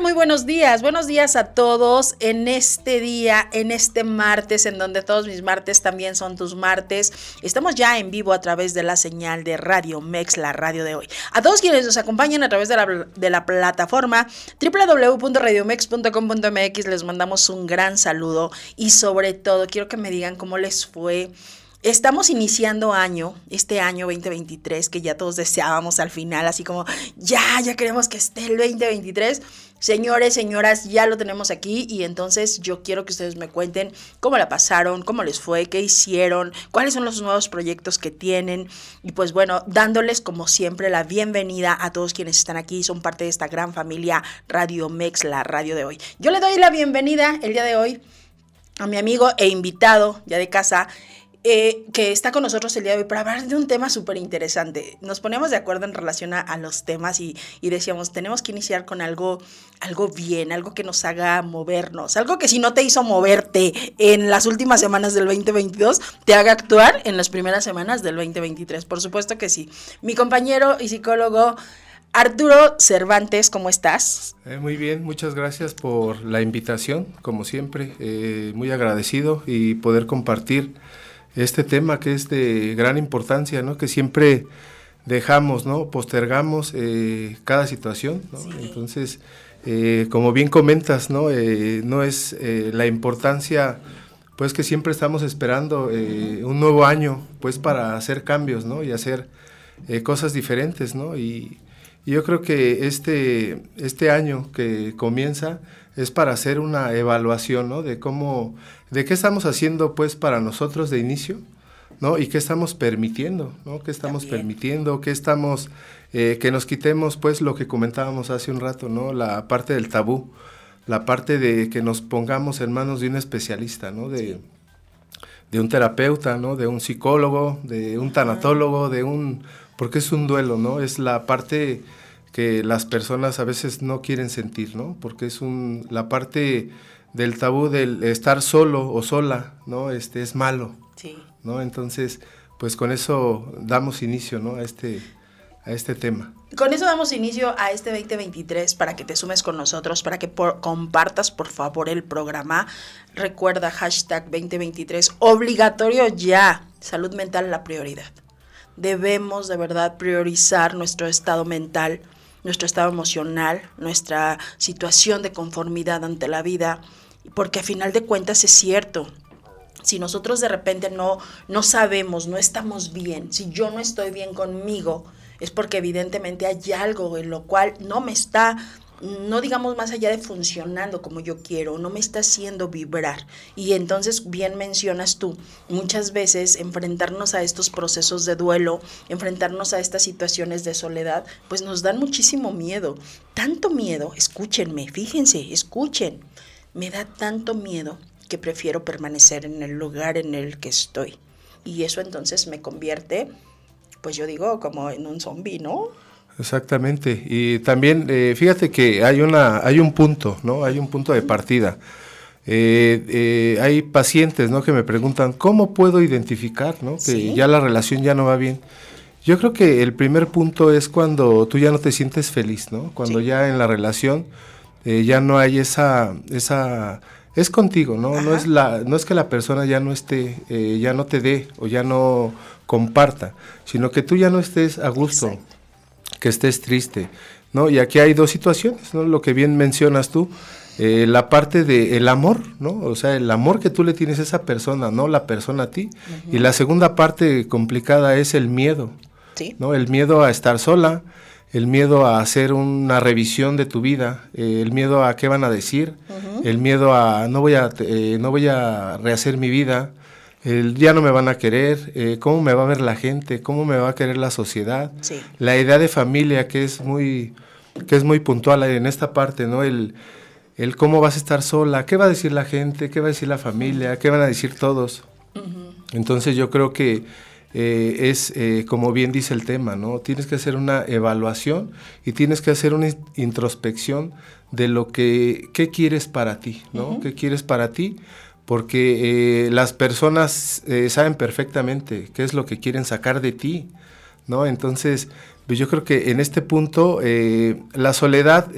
Muy buenos días. Buenos días a todos en este día, en este martes, en donde todos mis martes también son tus martes. Estamos ya en vivo a través de la señal de Radio Mex, la radio de hoy. A todos quienes nos acompañan a través de la, de la plataforma www.radiomex.com.mx les mandamos un gran saludo y sobre todo quiero que me digan cómo les fue Estamos iniciando año, este año 2023, que ya todos deseábamos al final, así como, ya, ya queremos que esté el 2023. Señores, señoras, ya lo tenemos aquí y entonces yo quiero que ustedes me cuenten cómo la pasaron, cómo les fue, qué hicieron, cuáles son los nuevos proyectos que tienen y pues bueno, dándoles como siempre la bienvenida a todos quienes están aquí, son parte de esta gran familia Radio Mex, la radio de hoy. Yo le doy la bienvenida el día de hoy a mi amigo e invitado ya de casa, eh, que está con nosotros el día de hoy para hablar de un tema súper interesante. Nos ponemos de acuerdo en relación a, los temas y, y, decíamos, tenemos que iniciar con algo, algo bien, algo que nos haga movernos, algo que si no te hizo moverte en las últimas semanas del 2022, te haga actuar en las primeras semanas del 2023. Por supuesto que sí. Mi compañero y psicólogo Arturo Cervantes, ¿cómo estás? Eh, muy bien, muchas gracias por la invitación, como siempre, eh, muy agradecido y poder compartir este tema que es de gran importancia, ¿no? Que siempre dejamos, ¿no? Postergamos eh, cada situación, ¿no? Entonces, eh, como bien comentas, ¿no? Eh, no es la importancia, pues que siempre estamos esperando un nuevo año, pues para hacer cambios, ¿no? Y hacer cosas diferentes, ¿no? Y, y, yo creo que este, este año que comienza es para hacer una evaluación, ¿no? De cómo de qué estamos haciendo pues para nosotros de inicio, ¿no? Y qué estamos permitiendo, ¿no? ¿Qué estamos permitiendo? ¿Qué estamos, eh, que nos quitemos pues lo que comentábamos hace un rato, ¿no? La parte del tabú, la parte de que nos pongamos en manos de un especialista, ¿no? De, de un terapeuta, ¿no? De un psicólogo, de un tanatólogo, de un... porque es un duelo, ¿no? Es la parte que las personas a veces no quieren sentir, ¿no? Porque es un, la parte del tabú del estar solo o sola, ¿no? Este es malo. Sí. ¿No? Entonces, pues con eso damos inicio, ¿no? A este a este tema. Con eso damos inicio a este 2023 para que te sumes con nosotros, para que compartas por favor el programa. Recuerda hashtag 2023, obligatorio ya, salud mental la prioridad. Debemos de verdad priorizar nuestro estado mental, nuestro estado emocional, nuestra situación de conformidad ante la vida porque a final de cuentas es cierto. Si nosotros de repente no, no sabemos, no estamos bien, si yo no estoy bien conmigo, es porque evidentemente hay algo en lo cual no me está no digamos más allá de funcionando como yo quiero, no me está haciendo vibrar. Y entonces, bien mencionas tú, muchas veces enfrentarnos a estos procesos de duelo, enfrentarnos a estas situaciones de soledad, pues nos dan muchísimo miedo. Tanto miedo, escúchenme, fíjense, escuchen me da tanto miedo que prefiero permanecer en el lugar en el que estoy. Y eso entonces me convierte, pues yo digo, como en un zombi, ¿no? Exactamente. Y también, eh, fíjate que hay, una, hay un punto, ¿no? Hay un punto de partida. Eh, eh, hay pacientes, ¿no? Que me preguntan, ¿cómo puedo identificar, ¿no? Que ya la relación ya no va bien. Yo creo que el primer punto es cuando tú ya no te sientes feliz, ¿no? Cuando ya en la relación eh, ya no hay esa, esa, es contigo, ¿no? No es, la, no es que la persona ya no esté, eh, ya no te dé o ya no comparta, sino que tú ya no estés a gusto, que estés triste, ¿no? Y aquí hay dos situaciones, ¿no? Lo que bien mencionas tú, eh, la parte del el amor, ¿no? O sea, el amor que tú le tienes a esa persona, no la persona a ti. Y la segunda parte complicada es el miedo, ¿no? El miedo a estar sola, el miedo a hacer una revisión de tu vida, eh, el miedo a qué van a decir, el miedo a no voy a, eh, no voy a rehacer mi vida, el ya no me van a querer, eh, cómo me va a ver la gente, cómo me va a querer la sociedad, la idea de familia que es muy, que es muy puntual en esta parte, ¿no? El, el cómo vas a estar sola, qué va a decir la gente, qué va a decir la familia, qué van a decir todos. Entonces yo creo que eh, es, eh, como bien dice el tema, ¿no? Tienes que hacer una evaluación y tienes que hacer una introspección de lo que, qué quieres para ti, ¿no? ¿Qué quieres para ti? Porque eh, las personas eh, saben perfectamente qué es lo que quieren sacar de ti, ¿no? Entonces, pues yo creo que en este punto eh, la soledad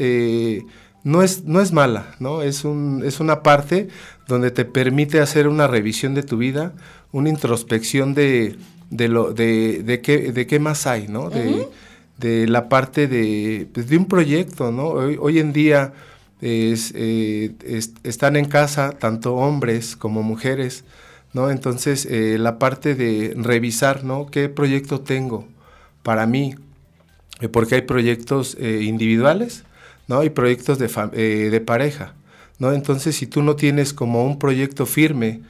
no, es, no es mala, ¿no? Es, un, es una parte donde te permite hacer una revisión de tu vida, una introspección de, de, lo, de, de, qué, de qué más hay, ¿no? De, de la parte de, pues, de un proyecto, ¿no? Hoy, hoy en día eh, es, están en casa tanto hombres como mujeres, ¿no? Entonces, eh, la parte de revisar, ¿no? ¿Qué proyecto tengo para mí? Eh, porque hay proyectos individuales, ¿no? Y proyectos de, de, pareja, ¿no? Entonces, si tú no tienes como un proyecto firme,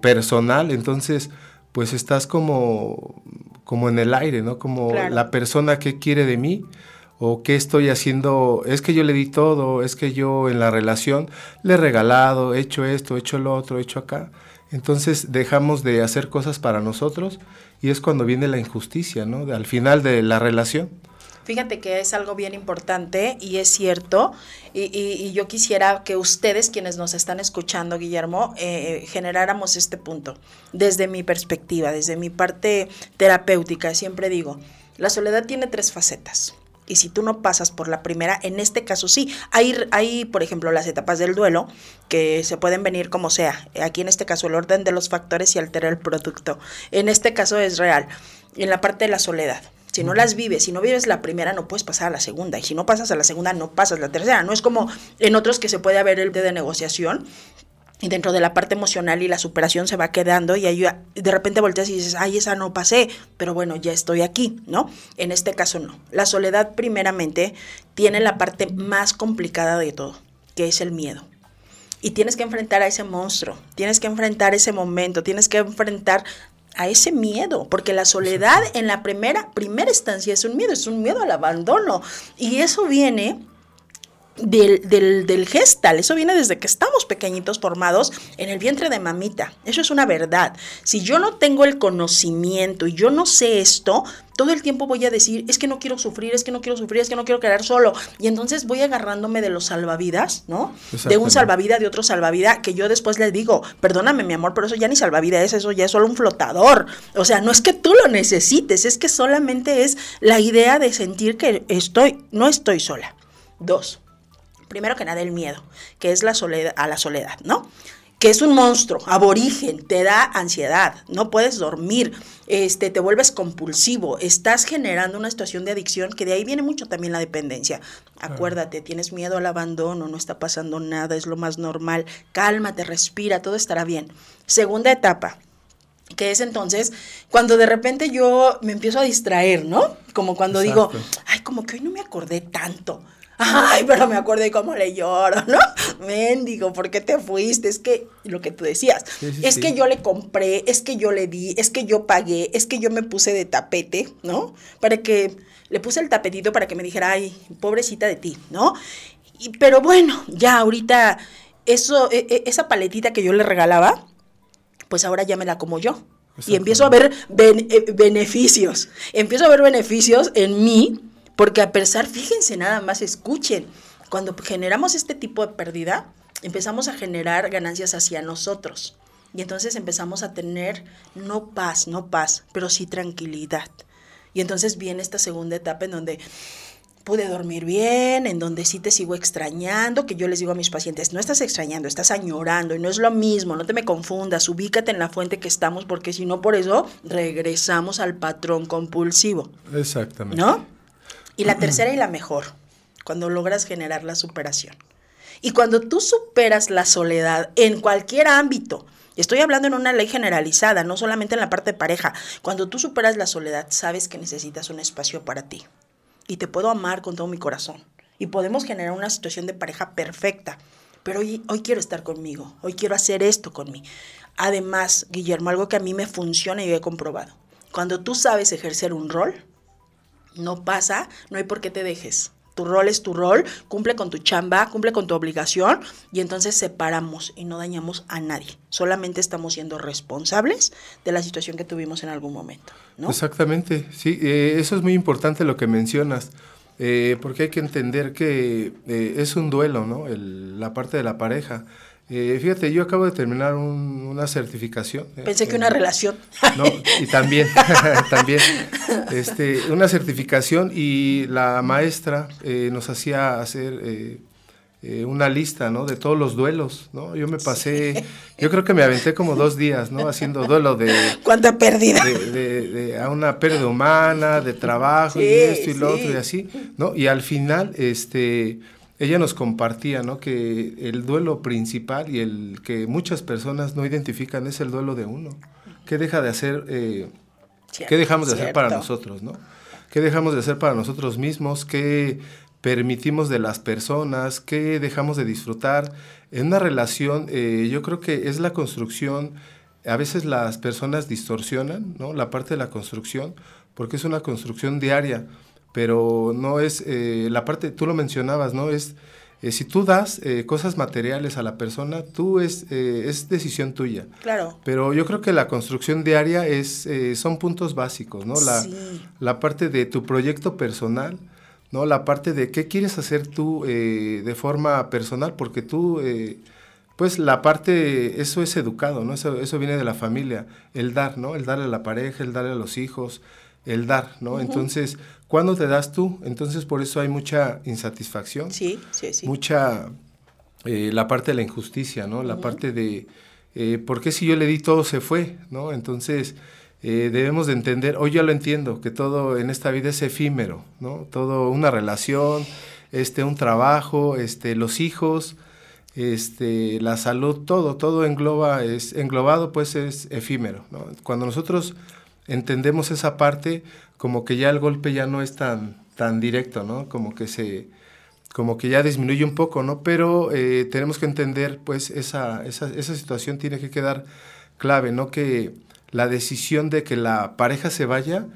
personal, entonces, pues estás como, como en el aire, ¿no? Como la persona que quiere de mí, o qué estoy haciendo, es que yo le di todo, es que yo en la relación le he regalado, he hecho esto, he hecho lo otro, he hecho acá. Entonces dejamos de hacer cosas para nosotros y es cuando viene la injusticia, ¿no? al final de la relación. Fíjate que es algo bien importante y es cierto. Y, yo quisiera que ustedes, quienes nos están escuchando, Guillermo, eh, generáramos este punto. Desde mi perspectiva, desde mi parte terapéutica, siempre digo, la soledad tiene tres facetas y si tú no pasas por la primera, en este caso sí. Hay, hay, por ejemplo, las etapas del duelo que se pueden venir como sea. Aquí en este caso el orden de los factores y altera el producto. En este caso es real. En la parte de la soledad. Si no las vives, si no vives la primera, no puedes pasar a la segunda. Y si no pasas a la segunda, no pasas a la tercera. No es como en otros que se puede haber el de negociación, y dentro de la parte emocional y la superación se va quedando y ahí de repente volteas y dices, ay, esa no pasé, pero bueno, ya estoy aquí, ¿no? En este caso no. La soledad primeramente tiene la parte más complicada de todo, que es el miedo. Y tienes que enfrentar a ese monstruo, tienes que enfrentar ese momento, tienes que enfrentar a ese miedo, porque la soledad en la primera, primera instancia es un miedo, es un miedo al abandono. Y eso viene del, del, del, gestal. Eso viene desde que estamos pequeñitos formados en el vientre de mamita. Eso es una verdad. Si yo no tengo el conocimiento y yo no sé esto, todo el tiempo voy a decir, es que no quiero sufrir, es que no quiero sufrir, es que no quiero quedar solo. Y entonces voy agarrándome de los salvavidas, ¿no? De un salvavidas, de otro salvavidas, que yo después le digo, perdóname mi amor, pero eso ya ni salvavidas es, eso ya es solo un flotador. O sea, no es que tú lo necesites, es que solamente es la idea de sentir que estoy, no estoy sola. Dos, primero que nada el miedo, que es la soledad, a la soledad, ¿no? Que es un monstruo, aborigen, te da ansiedad, no puedes dormir, este, te vuelves compulsivo, estás generando una situación de adicción que de ahí viene mucho también la dependencia. Acuérdate, tienes miedo al abandono, no está pasando nada, es lo más normal, cálmate, respira, todo estará bien. Segunda etapa, que es entonces cuando de repente yo me empiezo a distraer, ¿no? Como cuando digo, ay, como que hoy no me acordé tanto. Ay, pero me acuerdo de cómo le lloro, ¿no? Mendigo, ¿por qué te fuiste? Es que lo que tú decías, es que yo le compré, es que yo le di, es que yo pagué, es que yo me puse de tapete, ¿no? Para que le puse el tapetito para que me dijera, ay, pobrecita de ti, ¿no? Y, pero bueno, ya ahorita eso, e, e, esa paletita que yo le regalaba, pues ahora ya me la como yo. Y empiezo a ver eh, beneficios. Empiezo a ver beneficios en mí porque a pesar, fíjense nada más, escuchen, cuando generamos este tipo de pérdida, empezamos a generar ganancias hacia nosotros. Y entonces empezamos a tener no paz, no paz, pero sí tranquilidad. Y entonces viene esta segunda etapa en donde pude dormir bien, en donde sí te sigo extrañando, que yo les digo a mis pacientes, no estás extrañando, estás añorando y no es lo mismo, no te me confundas, ubícate en la fuente que estamos porque si no por eso regresamos al patrón compulsivo. Exactamente. ¿No? Y la tercera y la mejor, cuando logras generar la superación. Y cuando tú superas la soledad en cualquier ámbito, estoy hablando en una ley generalizada, no solamente en la parte de pareja, cuando tú superas la soledad, sabes que necesitas un espacio para ti. Y te puedo amar con todo mi corazón. Y podemos generar una situación de pareja perfecta. pero hoy, hoy quiero estar conmigo, hoy quiero hacer esto con mí. Además, Guillermo, algo que a mí me funciona y he comprobado. Cuando tú sabes ejercer un rol, no pasa, no hay por qué te dejes. Tu rol es tu rol, cumple con tu chamba, cumple con tu obligación y entonces separamos y no dañamos a nadie. Solamente estamos siendo responsables de la situación que tuvimos en algún momento. ¿no? Exactamente, sí, eh, eso es muy importante lo que mencionas. Eh, porque hay que entender que eh, es un duelo, ¿no? El, la parte de la pareja. Eh, fíjate, yo acabo de terminar una certificación. Pensé que una relación. No, y también, también, este, una certificación y la maestra nos hacía hacer eh, una lista, ¿no? De todos los duelos, ¿no? Yo me pasé, yo creo que me aventé como dos días, ¿no? Haciendo duelo de... ¿Cuánta pérdida? De, a una pérdida humana, de trabajo y esto y lo otro y así, ¿no? Y al final, este, ella nos compartía, ¿no? Que el duelo principal y el que muchas personas no identifican es el duelo de uno. ¿Qué deja de hacer, eh, qué dejamos de hacer para nosotros, ¿no? ¿Qué dejamos de hacer para nosotros mismos? ¿Qué permitimos de las personas, qué dejamos de disfrutar. En una relación, eh, yo creo que es la construcción, a veces las personas distorsionan ¿no? la parte de la construcción, porque es una construcción diaria, pero no es, eh, la parte, tú lo mencionabas, ¿no? Es, eh, si tú das cosas materiales a la persona, tú es, es decisión tuya. Claro. Pero yo creo que la construcción diaria es, son puntos básicos, ¿no? La, la parte de tu proyecto personal, ¿no? La parte de qué quieres hacer tú eh, de forma personal, porque tú, eh, pues la parte, eso es educado, ¿no? Eso, eso viene de la familia, el dar, ¿no? El darle a la pareja, el darle a los hijos, el dar, ¿no? Entonces, ¿cuándo te das tú? Entonces, por eso hay mucha insatisfacción. Sí, sí, sí. Mucha, eh, la parte de la injusticia, ¿no? La parte de, ¿por qué si yo le di todo se fue, ¿no? Entonces, eh, debemos de entender, hoy ya lo entiendo, que todo en esta vida es efímero, ¿no? Todo una relación, este, un trabajo, este, los hijos, este, la salud, todo, todo engloba, es englobado, pues es efímero, ¿no? Cuando nosotros entendemos esa parte, como que ya el golpe ya no es tan, tan directo, ¿no? Como que se, como que ya disminuye un poco, ¿no? Pero eh, tenemos que entender, pues, esa, esa, esa situación tiene que quedar clave, ¿no? Que la decisión de que la pareja se vaya,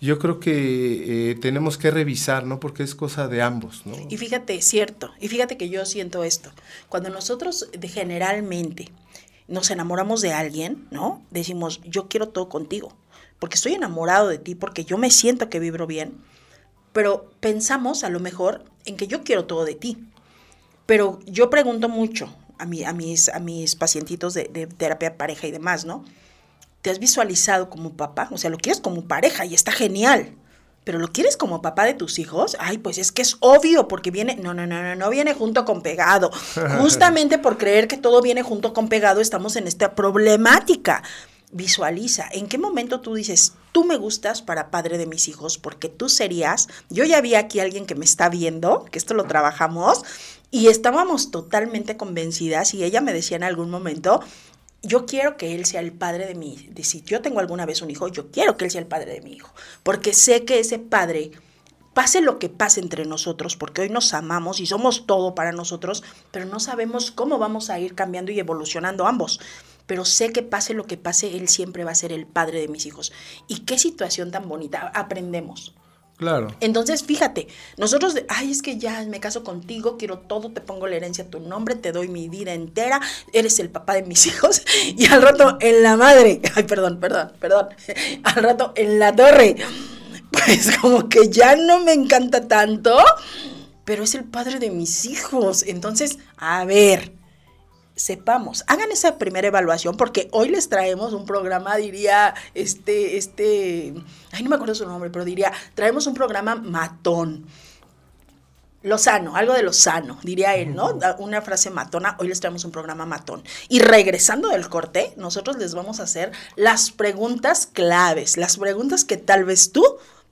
yo creo que eh, tenemos que revisar, ¿no? Porque es cosa de ambos, ¿no? Y fíjate, cierto, y fíjate que yo siento esto. Cuando nosotros generalmente nos enamoramos de alguien, ¿no? Decimos, yo quiero todo contigo, porque estoy enamorado de ti, porque yo me siento que vibro bien, pero pensamos a lo mejor en que yo quiero todo de ti. Pero yo pregunto mucho a, mi, a, mis, a mis pacientitos de, de terapia pareja y demás, ¿no? ¿Te has visualizado como papá? O sea, lo quieres como pareja y está genial. Pero lo quieres como papá de tus hijos? Ay, pues es que es obvio porque viene, no, no, no, no, no viene junto con pegado. Justamente por creer que todo viene junto con pegado estamos en esta problemática. Visualiza, ¿en qué momento tú dices, tú me gustas para padre de mis hijos porque tú serías, yo ya vi aquí a alguien que me está viendo, que esto lo trabajamos, y estábamos totalmente convencidas y ella me decía en algún momento, yo quiero que él sea el padre de mi, de si yo tengo alguna vez un hijo, yo quiero que él sea el padre de mi hijo, porque sé que ese padre, pase lo que pase entre nosotros, porque hoy nos amamos y somos todo para nosotros, pero no sabemos cómo vamos a ir cambiando y evolucionando ambos. Pero sé que pase lo que pase, él siempre va a ser el padre de mis hijos. Y qué situación tan bonita, aprendemos. Claro. Entonces, fíjate, nosotros, ay, es que ya me caso contigo, quiero todo, te pongo la herencia a tu nombre, te doy mi vida entera, eres el papá de mis hijos, y al rato en la madre, ay, perdón, perdón, perdón, al rato en la torre, pues como que ya no me encanta tanto, pero es el padre de mis hijos. Entonces, a ver, sepamos, hagan esa primera evaluación porque hoy les traemos un programa, diría, este, este, ay, no me acuerdo su nombre, pero diría, traemos un programa matón. Lozano, algo de Lozano, diría él, ¿no? Una frase matona, hoy les traemos un programa matón. Y regresando del corte, nosotros les vamos a hacer las preguntas claves, las preguntas que tal vez tú,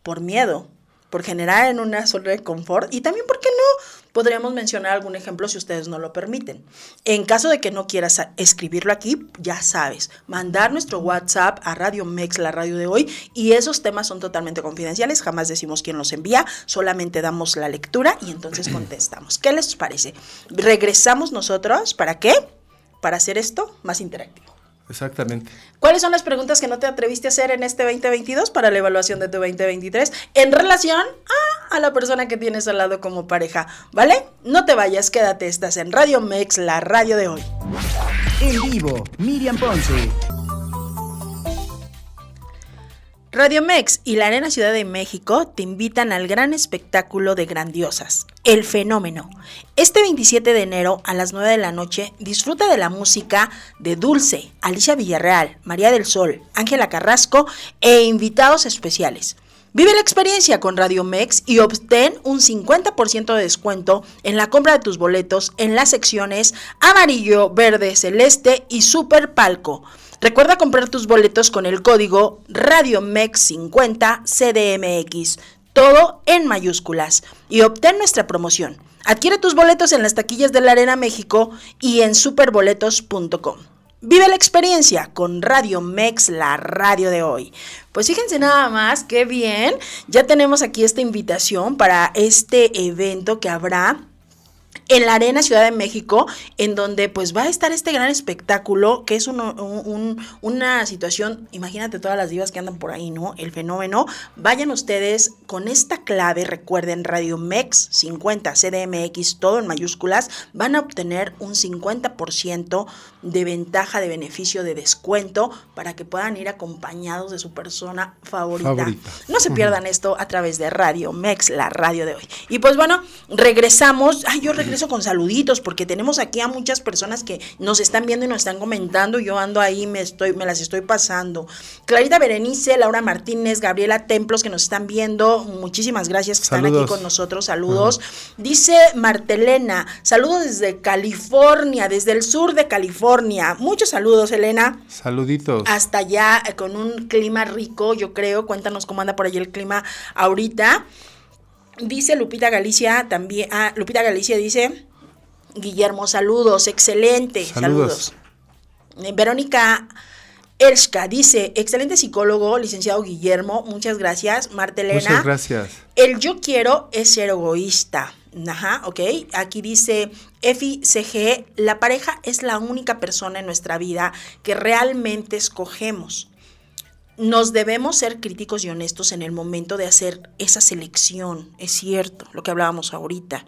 por miedo, por generar en una zona de confort, y también, ¿por qué no? Podríamos mencionar algún ejemplo si ustedes no lo permiten. En caso de que no quieras escribirlo aquí, ya sabes, mandar nuestro WhatsApp a Radio Mex, la radio de hoy, y esos temas son totalmente confidenciales, jamás decimos quién los envía, solamente damos la lectura y entonces contestamos. ¿Qué les parece? Regresamos nosotros, ¿para qué? Para hacer esto más interactivo. Exactamente. ¿Cuáles son las preguntas que no te atreviste a hacer en este 2022 para la evaluación de tu 2023 en relación a, a, la persona que tienes al lado como pareja? ¿Vale? No te vayas, quédate, estás en Radio Mex, la radio de hoy. En vivo, Miriam Ponce. Radio Mex y la Arena Ciudad de México te invitan al gran espectáculo de Grandiosas, El Fenómeno. Este 27 de enero a las 9 de la noche disfruta de la música de Dulce, Alicia Villarreal, María del Sol, Ángela Carrasco e invitados especiales. Vive la experiencia con Radio Mex y obtén un 50% de descuento en la compra de tus boletos en las secciones amarillo, verde, celeste y super palco. Recuerda comprar tus boletos con el código RadioMex50CDMX, todo en mayúsculas, y obtén nuestra promoción. Adquiere tus boletos en las taquillas de la Arena México y en superboletos.com. Vive la experiencia con Radio Mex, la radio de hoy. Pues fíjense nada más, qué bien. Ya tenemos aquí esta invitación para este evento que habrá en la Arena Ciudad de México, en donde pues va a estar este gran espectáculo, que es un, una situación, imagínate todas las divas que andan por ahí, ¿no? El fenómeno. Vayan ustedes con esta clave, recuerden, Radio Mex 50 CDMX, todo en mayúsculas, van a obtener un 50% de ventaja, de beneficio, de descuento, para que puedan ir acompañados de su persona favorita. favorita. No se pierdan esto a través de Radio Mex, la radio de hoy. Y pues bueno, regresamos. Ay, yo regreso con saluditos, porque tenemos aquí a muchas personas que nos están viendo y nos están comentando. Yo ando ahí, me, estoy, me las estoy pasando. Clarita Berenice, Laura Martínez, Gabriela Templos, que nos están viendo. Muchísimas gracias que están aquí con nosotros. Saludos. Dice Martelena, saludos desde California, desde el sur de California. Muchos saludos, Elena. Saluditos. Hasta allá, eh, con un clima rico, yo creo. Cuéntanos cómo anda por allí el clima ahorita. Dice Lupita Galicia también. Ah, Lupita Galicia dice. Guillermo, saludos, excelente, saludos. Eh, Verónica Elska dice, excelente psicólogo, licenciado Guillermo, muchas gracias. Martelena. Muchas gracias. El yo quiero es ser egoísta. Ajá, ok. Aquí dice Efi CG, la pareja es la única persona en nuestra vida que realmente escogemos nos debemos ser críticos y honestos en el momento de hacer esa selección. Es cierto, lo que hablábamos ahorita.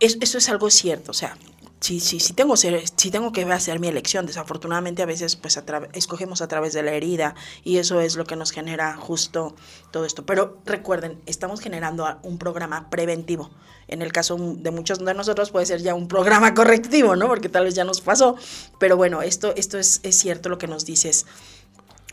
eso es algo cierto, o sea, si, si, si, tengo, que hacer mi elección, desafortunadamente a veces pues escogemos a través de la herida y eso es lo que nos genera justo todo esto. Pero recuerden, estamos generando un programa preventivo. En el caso de muchos de nosotros puede ser ya un programa correctivo, ¿no? Porque tal vez ya nos pasó. Pero bueno, esto, esto es, es cierto lo que nos dices.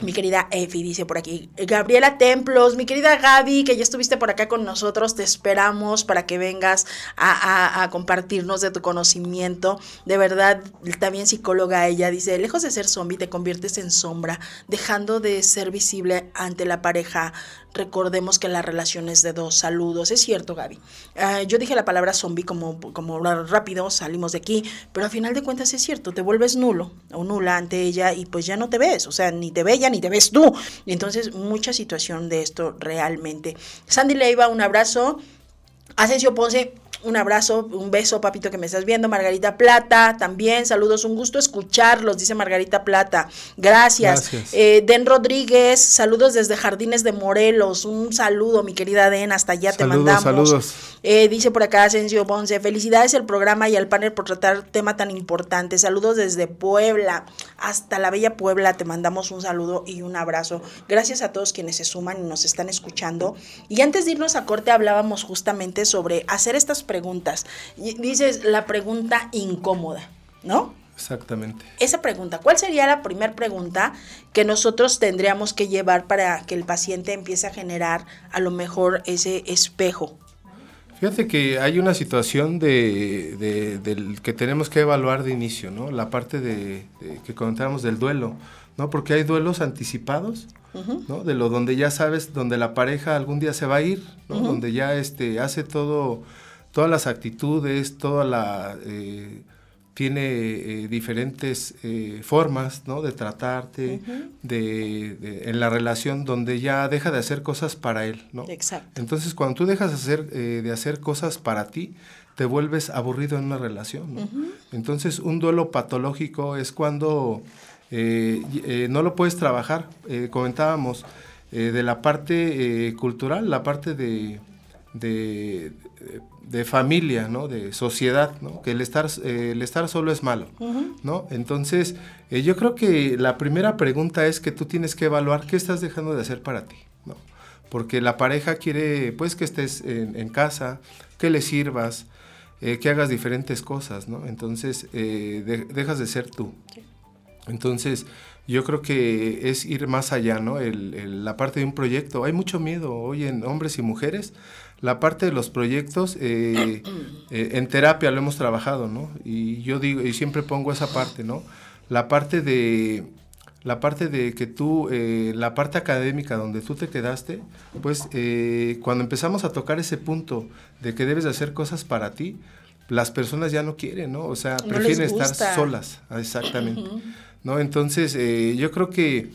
Mi querida Efi dice por aquí, Gabriela Templos, mi querida Gaby, que ya estuviste por acá con nosotros, te esperamos para que vengas a, compartirnos de tu conocimiento. De verdad, también psicóloga ella dice, lejos de ser zombie, te conviertes en sombra, dejando de ser visible ante la pareja recordemos que la relación es de dos saludos. Es cierto, Gaby. Ah, yo dije la palabra zombie como, como rápido, salimos de aquí, pero al final de cuentas es cierto, te vuelves nulo o nula ante ella y pues ya no te ves, o sea, ni te ve ella ni te ves tú. Y entonces, mucha situación de esto realmente. Sandy Leiva, un abrazo. Asensio Ponce, un abrazo, un beso, papito, que me estás viendo. Margarita Plata, también, saludos, un gusto escucharlos, dice Margarita Plata. Gracias. Eh, Den Rodríguez, saludos desde Jardines de Morelos. Un saludo, mi querida Den, hasta allá te mandamos. Saludos. Eh, dice por acá Asensio Ponce, felicidades al programa y al panel por tratar tema tan importante. Saludos desde Puebla, hasta la bella Puebla, te mandamos un saludo y un abrazo. Gracias a todos quienes se suman y nos están escuchando. Y antes de irnos a corte hablábamos justamente sobre hacer estas preguntas preguntas. Dices la pregunta incómoda, ¿no? Exactamente. Esa pregunta, ¿cuál sería la primera pregunta que nosotros tendríamos que llevar para que el paciente empiece a generar a lo mejor ese espejo? Fíjate que hay una situación de, del que tenemos que evaluar de inicio, ¿no? La parte de, que comentábamos del duelo, ¿no? Porque hay duelos anticipados, ¿no? De lo donde ya sabes, donde la pareja algún día se va a ir, ¿no? Donde ya este, hace todo todas las actitudes, toda la... Eh, tiene eh, diferentes eh, formas ¿no? de tratarte, de, en la relación donde ya deja de hacer cosas para él. ¿no? Exacto. Entonces, cuando tú dejas de hacer, de hacer cosas para ti, te vuelves aburrido en una relación. ¿no? Entonces, un duelo patológico es cuando no lo puedes trabajar. comentábamos de la parte cultural, la parte de de familia, ¿no? De sociedad, ¿no? Que el estar, eh, el estar solo es malo, ¿no? Entonces, eh, yo creo que la primera pregunta es que tú tienes que evaluar qué estás dejando de hacer para ti, ¿no? Porque la pareja quiere, pues, que estés en, casa, que le sirvas, eh, que hagas diferentes cosas, ¿no? Entonces, dejas de ser tú. Entonces, yo creo que es ir más allá, ¿no? la parte de un proyecto. Hay mucho miedo hoy en hombres y mujeres la parte de los proyectos, eh, eh, en terapia lo hemos trabajado, ¿no? Y yo digo, y siempre pongo esa parte, ¿no? La parte de, la parte de que tú, eh, la parte académica donde tú te quedaste, pues cuando empezamos a tocar ese punto de que debes de hacer cosas para ti, las personas ya no quieren, ¿no? O sea, prefieren estar solas, exactamente, ¿no? Entonces, yo creo que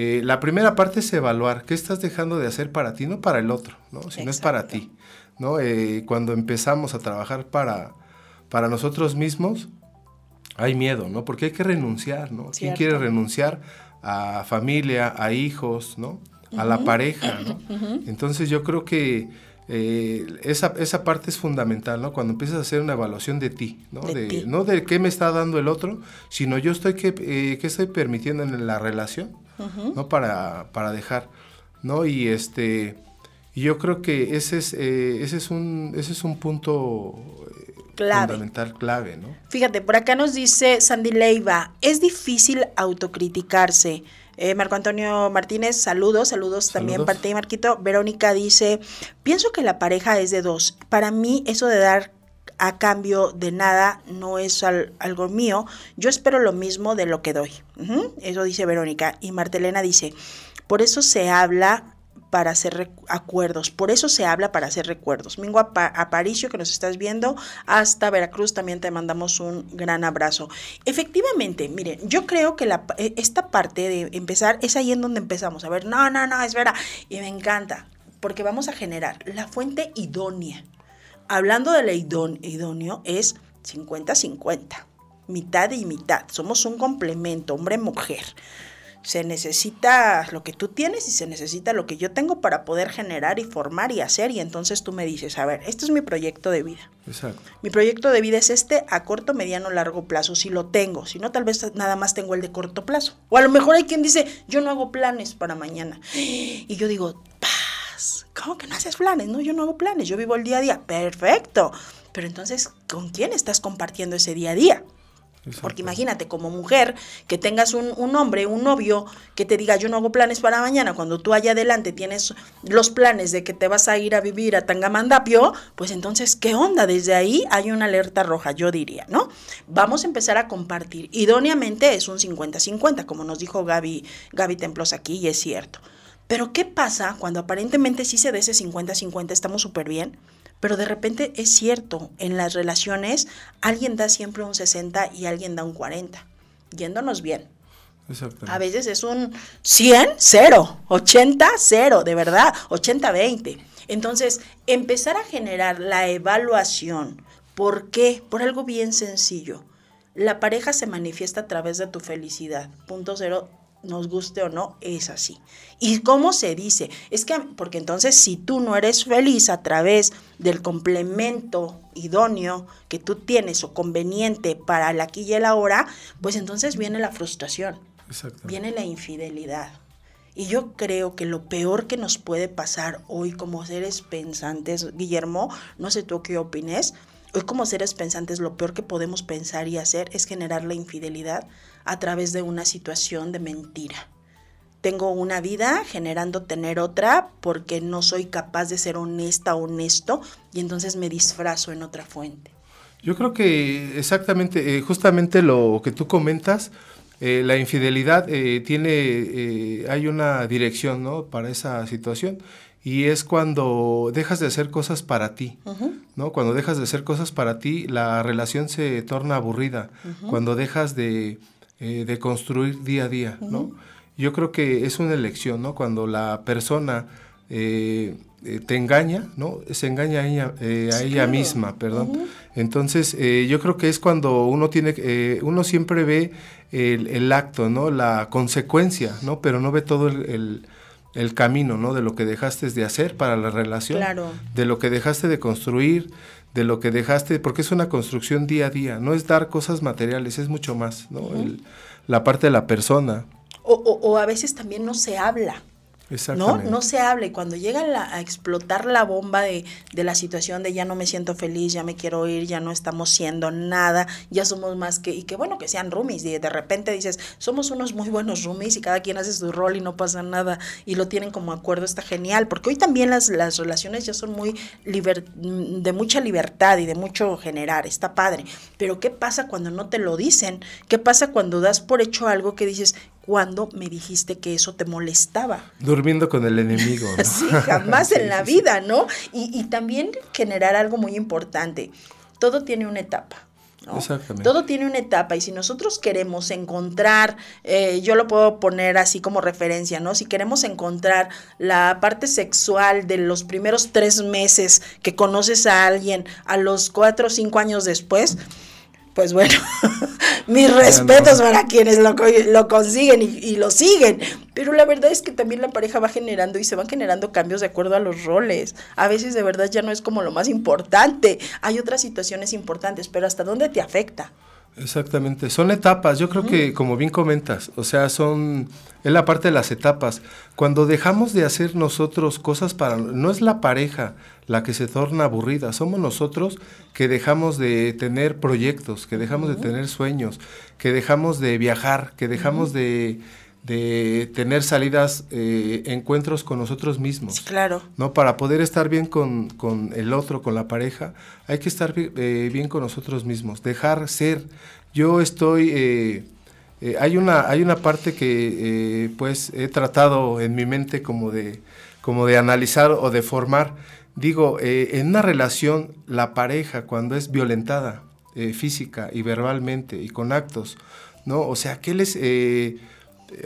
eh, la primera parte es evaluar qué estás dejando de hacer para ti, no para el otro, ¿no? Si no es para ti, ¿no? Eh, cuando empezamos a trabajar para, para nosotros mismos, hay miedo, ¿no? Porque hay que renunciar, ¿no? ¿Quién quiere renunciar a familia, a hijos, ¿no? A la pareja, ¿no? Entonces yo creo que eh, esa, esa, parte es fundamental, ¿no? Cuando empiezas a hacer una evaluación de ti, ¿no? De, No de qué me está dando el otro, sino yo estoy, qué, qué estoy permitiendo en la relación, ¿no? Para, para dejar, ¿no? Y este, yo creo que ese es, eh, ese es, un, ese es un punto eh, fundamental, clave, ¿no? Fíjate, por acá nos dice Sandy Leiva, es difícil autocriticarse. Eh, Marco Antonio Martínez, saludos, saludos, también parte de Marquito. Verónica dice, pienso que la pareja es de dos. Para mí eso de dar a cambio de nada no es algo mío. Yo espero lo mismo de lo que doy. Eso dice Verónica. Y Martelena dice, por eso se habla para hacer acuerdos. Por eso se habla para hacer recuerdos. Mingo Aparicio, que nos estás viendo, hasta Veracruz también te mandamos un gran abrazo. Efectivamente, miren, yo creo que e, esta parte de empezar es ahí en donde empezamos. A ver, no, no, no, es verdad. Y me encanta, porque vamos a generar la fuente idónea hablando de la idóneo, es 50-50, mitad y mitad. Somos un complemento, hombre-mujer. Se necesita lo que tú tienes y se necesita lo que yo tengo para poder generar y formar y hacer. Y entonces tú me dices, a ver, este es mi proyecto de vida. Exacto. Mi proyecto de vida es este a corto, mediano, largo plazo. Si lo tengo, si no, tal vez nada más tengo el de corto plazo. O a lo mejor hay quien dice, yo no hago planes para mañana. Y yo digo, ¿Cómo que no haces planes? No, yo no hago planes, yo vivo el día a día. Perfecto. Pero entonces, ¿con quién estás compartiendo ese día a día? Porque imagínate, como mujer, que tengas un, un, hombre, un novio, que te diga, yo no hago planes para mañana, cuando tú allá adelante tienes los planes de que te vas a ir a vivir a Tangamandapio, pues entonces, ¿qué onda? Desde ahí hay una alerta roja, yo diría, ¿no? Vamos a empezar a compartir. Idóneamente es un 50-50, como nos dijo Gaby, Gaby Templos aquí, y es cierto. Pero ¿qué pasa cuando aparentemente sí se da ese 50-50, estamos súper bien? Pero de repente es cierto, en las relaciones alguien da siempre un 60 y alguien da un 40, yéndonos bien. A veces es un 100, 0, 80, 0, de verdad, 80, 20. Entonces, empezar a generar la evaluación. ¿Por qué? Por algo bien sencillo. La pareja se manifiesta a través de tu felicidad. Punto cero, nos guste o no, es así. ¿Y cómo se dice? Es que, porque entonces si tú no eres feliz a través del complemento idóneo que tú tienes o conveniente para el aquí y el ahora, pues entonces viene la frustración, viene la infidelidad. Y yo creo que lo peor que nos puede pasar hoy como seres pensantes, Guillermo, no sé tú qué opines, hoy como seres pensantes lo peor que podemos pensar y hacer es generar la infidelidad a través de una situación de mentira. Tengo una vida generando tener otra porque no soy capaz de ser honesta o honesto y entonces me disfrazo en otra fuente. Yo creo que exactamente, eh, justamente lo que tú comentas, eh, la infidelidad eh, tiene, hay una dirección ¿no? para esa situación y es cuando dejas de hacer cosas para ti, ¿no? Cuando dejas de hacer cosas para ti, la relación se torna aburrida, cuando dejas de, eh, de, construir día a día, ¿no? Yo creo que es una elección, ¿no? Cuando la persona eh, eh, te engaña, ¿no? Se engaña a ella, a ella misma, perdón. Entonces, yo creo que es cuando uno tiene, uno siempre ve el, acto, ¿no? La consecuencia, ¿no? Pero no ve todo el el camino, ¿no? De lo que dejaste de hacer para la relación, claro. de lo que dejaste de construir, de lo que dejaste, porque es una construcción día a día, no es dar cosas materiales, es mucho más, ¿no? la parte de la persona. O, o, a veces también no se habla. ¿No? No se habla y cuando llega a explotar la bomba de, de, la situación de ya no me siento feliz, ya me quiero ir, ya no estamos siendo nada, ya somos más que, y que bueno que sean roomies, y de repente dices, somos unos muy buenos roomies y cada quien hace su rol y no pasa nada y lo tienen como acuerdo, está genial, porque hoy también las, las relaciones ya son muy de mucha libertad y de mucho generar, está padre, pero ¿qué pasa cuando no te lo dicen? ¿Qué pasa cuando das por hecho algo que dices, cuando me dijiste que eso te molestaba. Durmiendo con el enemigo. ¿no? sí, jamás en la vida, ¿no? Y, y, también generar algo muy importante. Todo tiene una etapa. ¿no? Exactamente. Todo tiene una etapa y si nosotros queremos encontrar, eh, yo lo puedo poner así como referencia, ¿no? Si queremos encontrar la parte sexual de los primeros tres meses que conoces a alguien a los cuatro o cinco años después, pues bueno, mis respetos para quienes lo, lo consiguen y, lo siguen. Pero la verdad es que también la pareja va generando y se van generando cambios de acuerdo a los roles. A veces de verdad ya no es como lo más importante. Hay otras situaciones importantes, pero ¿hasta dónde te afecta? Exactamente, son etapas, yo creo que como bien comentas, o sea, son, es la parte de las etapas. Cuando dejamos de hacer nosotros cosas para, no es la pareja la que se torna aburrida, somos nosotros que dejamos de tener proyectos, que dejamos de tener sueños, que dejamos de viajar, que dejamos de de tener salidas, eh, encuentros con nosotros mismos. claro. ¿no? Para poder estar bien con, con, el otro, con la pareja, hay que estar eh, bien con nosotros mismos, dejar ser. Yo estoy, eh, hay, una, hay una parte que pues he tratado en mi mente como de, como de analizar o de formar. Digo, en una relación, la pareja cuando es violentada física y verbalmente y con actos, ¿no? O sea, ¿qué les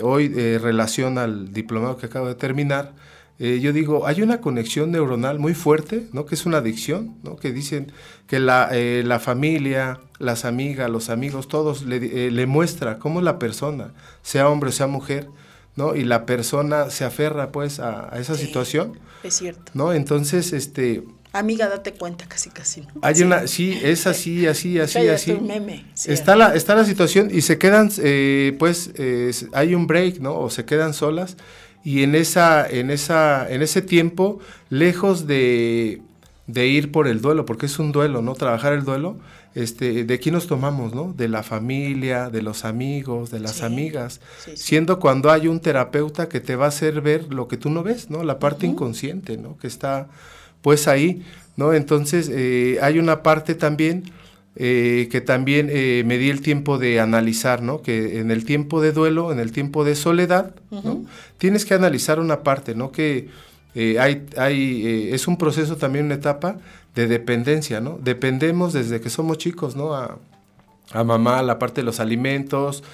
hoy eh, relación al diplomado que acabo de terminar, eh, yo digo, hay una conexión neuronal muy fuerte, ¿no? que es una adicción, ¿no? que dicen que la, eh, la familia, las amigas, los amigos, todos le, le, muestra cómo la persona, sea hombre o sea mujer, ¿no? y la persona se aferra pues a, esa situación. Es cierto. ¿no? Entonces, este, Amiga, date cuenta, casi casi, ¿no? Hay sí. una, sí, es así, así, así, así. Meme. está, la, está la situación y se quedan, eh, pues, eh, hay un break, ¿no? O se quedan solas y en, esa, en, esa, en ese tiempo, lejos de, de ir por el duelo, porque es un duelo, ¿no? Trabajar el duelo, este, de quién nos tomamos, ¿no? De la familia, de los amigos, de las sí, amigas, sí, siendo cuando hay un terapeuta que te va a hacer ver lo que tú no ves, ¿no? La parte uh -huh. inconsciente, ¿no? Que está pues ahí, ¿no? Entonces eh, hay una parte también eh, que también eh, me di el tiempo de analizar, ¿no? Que en el tiempo de duelo, en el tiempo de soledad, uh -huh. ¿no? Tienes que analizar una parte, ¿no? Que hay, hay es un proceso también, una etapa de dependencia, ¿no? Dependemos desde que somos chicos, ¿no? A, a mamá, la parte de los alimentos,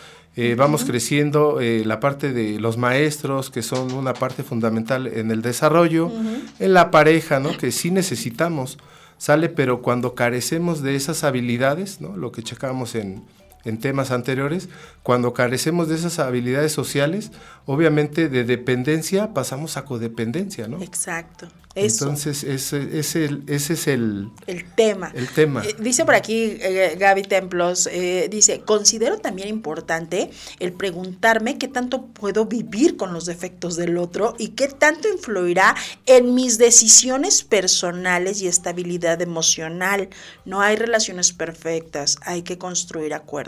eh, vamos uh -huh. creciendo eh, la parte de los maestros, que son una parte fundamental en el desarrollo, uh -huh. en la pareja, ¿no? que sí necesitamos, sale, pero cuando carecemos de esas habilidades, ¿no? lo que checamos en, en temas anteriores, cuando carecemos de esas habilidades sociales, obviamente de dependencia pasamos a codependencia, ¿no? Exacto. Eso. Entonces, ese, ese, ese es el, el tema. El tema. Eh, dice por aquí eh, Gaby Templos, eh, dice, considero también importante el preguntarme qué tanto puedo vivir con los defectos del otro y qué tanto influirá en mis decisiones personales y estabilidad emocional. No hay relaciones perfectas, hay que construir acuerdos.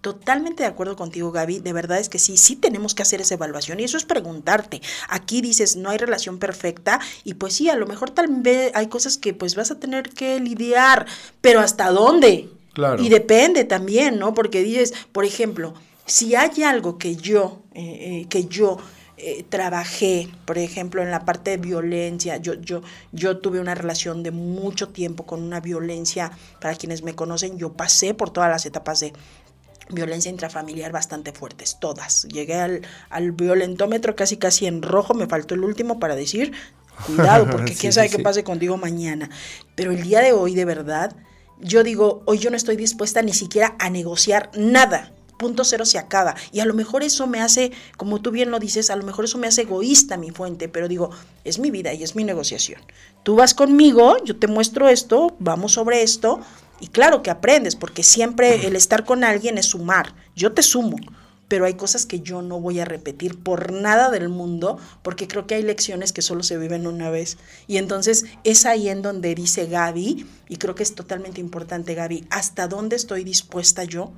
Totalmente de acuerdo contigo, Gaby. De verdad es que sí, sí tenemos que hacer esa evaluación y eso es preguntarte. Aquí dices, no hay relación perfecta y pues sí, a lo mejor tal vez hay cosas que pues vas a tener que lidiar, pero ¿hasta dónde? Claro. Y depende también, ¿no? Porque dices, por ejemplo, si hay algo que yo, eh, eh, que yo eh, trabajé, por ejemplo, en la parte de violencia. Yo, yo, yo tuve una relación de mucho tiempo con una violencia, para quienes me conocen, yo pasé por todas las etapas de violencia intrafamiliar bastante fuertes, todas. Llegué al, al violentómetro casi casi en rojo, me faltó el último para decir, cuidado, porque quién sabe qué pase contigo mañana. Pero el día de hoy, de verdad, yo digo, hoy yo no estoy dispuesta ni siquiera a negociar nada. Punto cero se acaba. Y a lo mejor eso me hace, como tú bien lo dices, a lo mejor eso me hace egoísta mi fuente, pero digo, es mi vida y es mi negociación. Tú vas conmigo, yo te muestro esto, vamos sobre esto, y claro que aprendes, porque siempre el estar con alguien es sumar. Yo te sumo, pero hay cosas que yo no voy a repetir por nada del mundo, porque creo que hay lecciones que solo se viven una vez. Y entonces es ahí en donde dice Gaby, y creo que es totalmente importante Gaby, hasta dónde estoy dispuesta yo.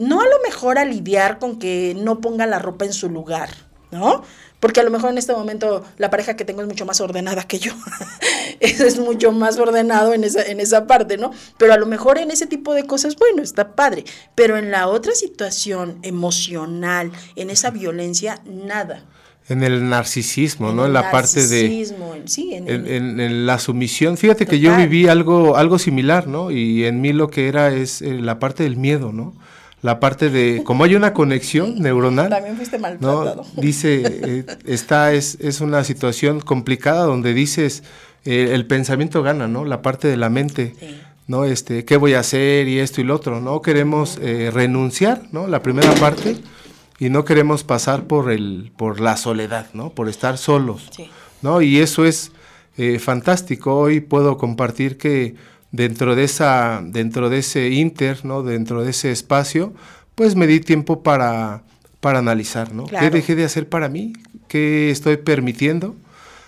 No a lo mejor a lidiar con que no ponga la ropa en su lugar, ¿no? Porque a lo mejor en este momento la pareja que tengo es mucho más ordenada que yo. es mucho más ordenado en esa, en esa parte, ¿no? Pero a lo mejor en ese tipo de cosas, bueno, está padre. Pero en la otra situación emocional, en esa violencia, nada. En el narcisismo, ¿no? En la parte de... Sí, en, en, la sumisión. Fíjate que yo viví algo, algo similar, ¿no? Y en mí lo que era es eh, la parte del miedo, ¿no? La parte de, como hay una conexión neuronal, también fuiste maltratado. Dice, eh, está, es, es una situación complicada donde dices, eh, el pensamiento gana, ¿no? La parte de la mente, ¿no? Este, ¿qué voy a hacer y esto y lo otro? No queremos eh, renunciar, ¿no? La primera parte y no queremos pasar por el, por la soledad, ¿no? Por estar solos, ¿no? Y eso es fantástico. Hoy puedo compartir que dentro de, esa, dentro de ese inter, ¿no? dentro de ese espacio, pues me di tiempo para, para analizar, ¿no? ¿Qué dejé de hacer para mí? ¿Qué estoy permitiendo?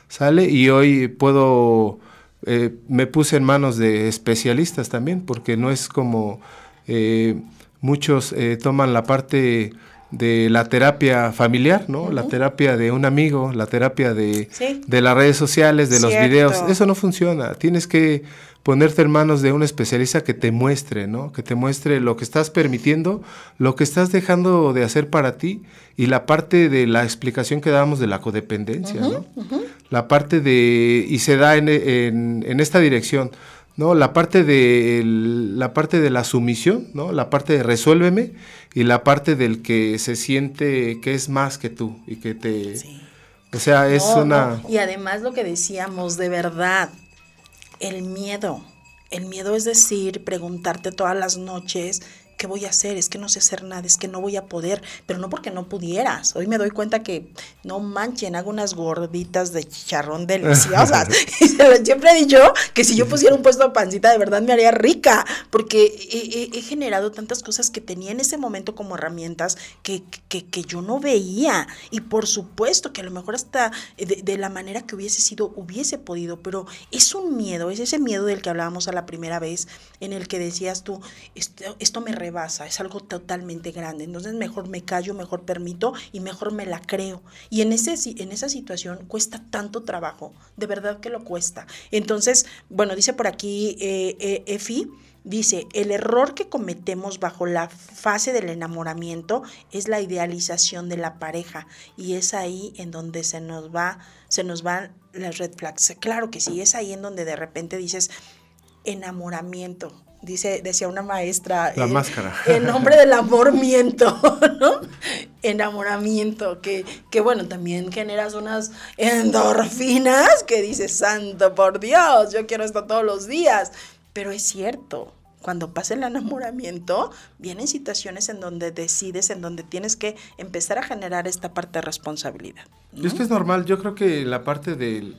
¿Sale? Y hoy puedo, eh, me puse en manos de especialistas también, porque no es como eh, muchos eh, toman la parte de la terapia familiar, ¿no? La terapia de un amigo, la terapia de, de las redes sociales, de los videos. Eso no funciona. Tienes que ponerte en manos de un especialista que te muestre, ¿no? Que te muestre lo que estás permitiendo, lo que estás dejando de hacer para ti y la parte de la explicación que dábamos de la codependencia, ¿no? La parte de, y se da en, en, esta dirección, ¿no? La parte de la parte de la sumisión, ¿no? La parte de resuélveme y la parte del que se siente que es más que tú y que te o sea, es una y además lo que decíamos de verdad el miedo. El miedo es decir, preguntarte todas las noches, ¿qué voy a hacer? Es que no sé hacer nada, es que no voy a poder, pero no porque no pudieras. Hoy me doy cuenta que no manchen, hago unas gorditas de chicharrón deliciosas. y siempre he dicho que si yo pusiera un puesto de pancita, de verdad me haría rica, porque he, generado tantas cosas que tenía en ese momento como herramientas que, que, yo no veía. Y por supuesto que a lo mejor hasta de, de la manera que hubiese sido, hubiese podido, pero es un miedo, es ese miedo del que hablábamos a la primera vez, en el que decías tú, esto, esto me es algo totalmente grande. Entonces mejor me callo, mejor permito y mejor me la creo. Y en, ese, en esa situación cuesta tanto trabajo, de verdad que lo cuesta. Entonces, bueno, dice por aquí eh, eh, Efi, Dice, el error que cometemos bajo la fase del enamoramiento es la idealización de la pareja y es ahí en donde se nos va, se nos van las red flags. Claro que sí, es ahí en donde de repente dices enamoramiento dice, decía una maestra. La eh, máscara. En nombre del amor miento, ¿no? Enamoramiento, que, que bueno, también generas unas endorfinas que dices, santo por Dios, yo quiero esto todos los días. Pero es cierto, cuando pasa el enamoramiento, vienen situaciones en donde decides, en donde tienes que empezar a generar esta parte de responsabilidad. Es que es normal, yo creo que la parte del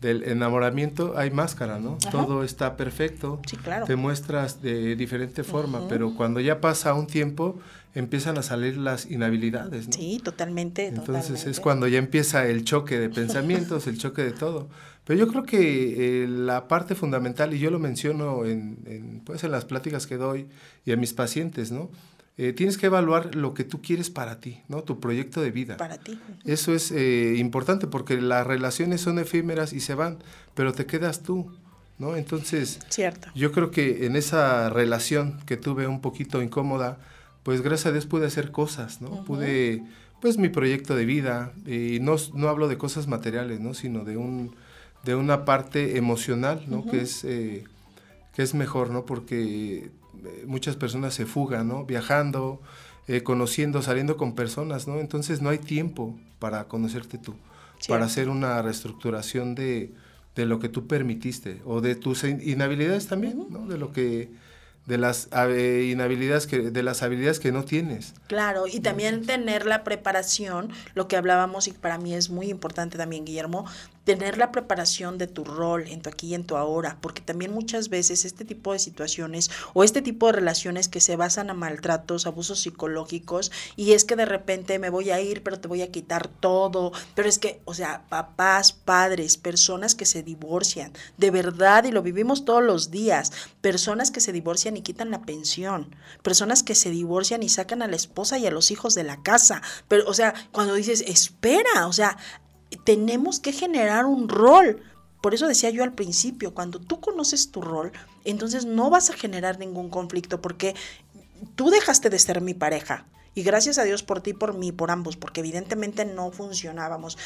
del enamoramiento hay máscara, ¿no? Todo está perfecto. Sí, claro. Te muestras de diferente forma, pero cuando ya pasa un tiempo empiezan a salir las inhabilidades, ¿no? Sí, totalmente. Entonces es cuando ya empieza el choque de pensamientos, el choque de todo. Pero yo creo que eh, la parte fundamental, y yo lo menciono en, en, pues en las pláticas que doy y a mis pacientes, ¿no? Eh, tienes que evaluar lo que tú quieres para ti, ¿no? Tu proyecto de vida. Para ti. Eso es eh, importante porque las relaciones son efímeras y se van, pero te quedas tú, ¿no? Entonces, Cierto. yo creo que en esa relación que tuve un poquito incómoda, pues gracias a Dios pude hacer cosas, ¿no? Pude pues mi proyecto de vida y no, no hablo de cosas materiales, ¿no? Sino de un de una parte emocional, ¿no? Que es eh, que es mejor, ¿no? Porque muchas personas se fugan, ¿no? Viajando, eh, conociendo, saliendo con personas, ¿no? Entonces no hay tiempo para conocerte tú, para hacer una reestructuración de, de, lo que tú permitiste o de tus inhabilidades también, ¿no? De lo que de las inhabilidades que de las habilidades que no tienes. Claro, y también tener la preparación, lo que hablábamos y para mí es muy importante también, Guillermo, tener la preparación de tu rol en tu aquí y en tu ahora, porque también muchas veces este tipo de situaciones o este tipo de relaciones que se basan a maltratos, abusos psicológicos, y es que de repente me voy a ir, pero te voy a quitar todo, pero es que, o sea, papás, padres, personas que se divorcian, de verdad, y lo vivimos todos los días, personas que se divorcian y quitan la pensión, personas que se divorcian y sacan a la esposa y a los hijos de la casa, pero, o sea, cuando dices, espera, o sea, tenemos que generar un rol. Por eso decía yo al principio, cuando tú conoces tu rol, entonces no vas a generar ningún conflicto porque tú dejaste de ser mi pareja. Y gracias a Dios por ti, por mí, por ambos, porque evidentemente no funcionábamos.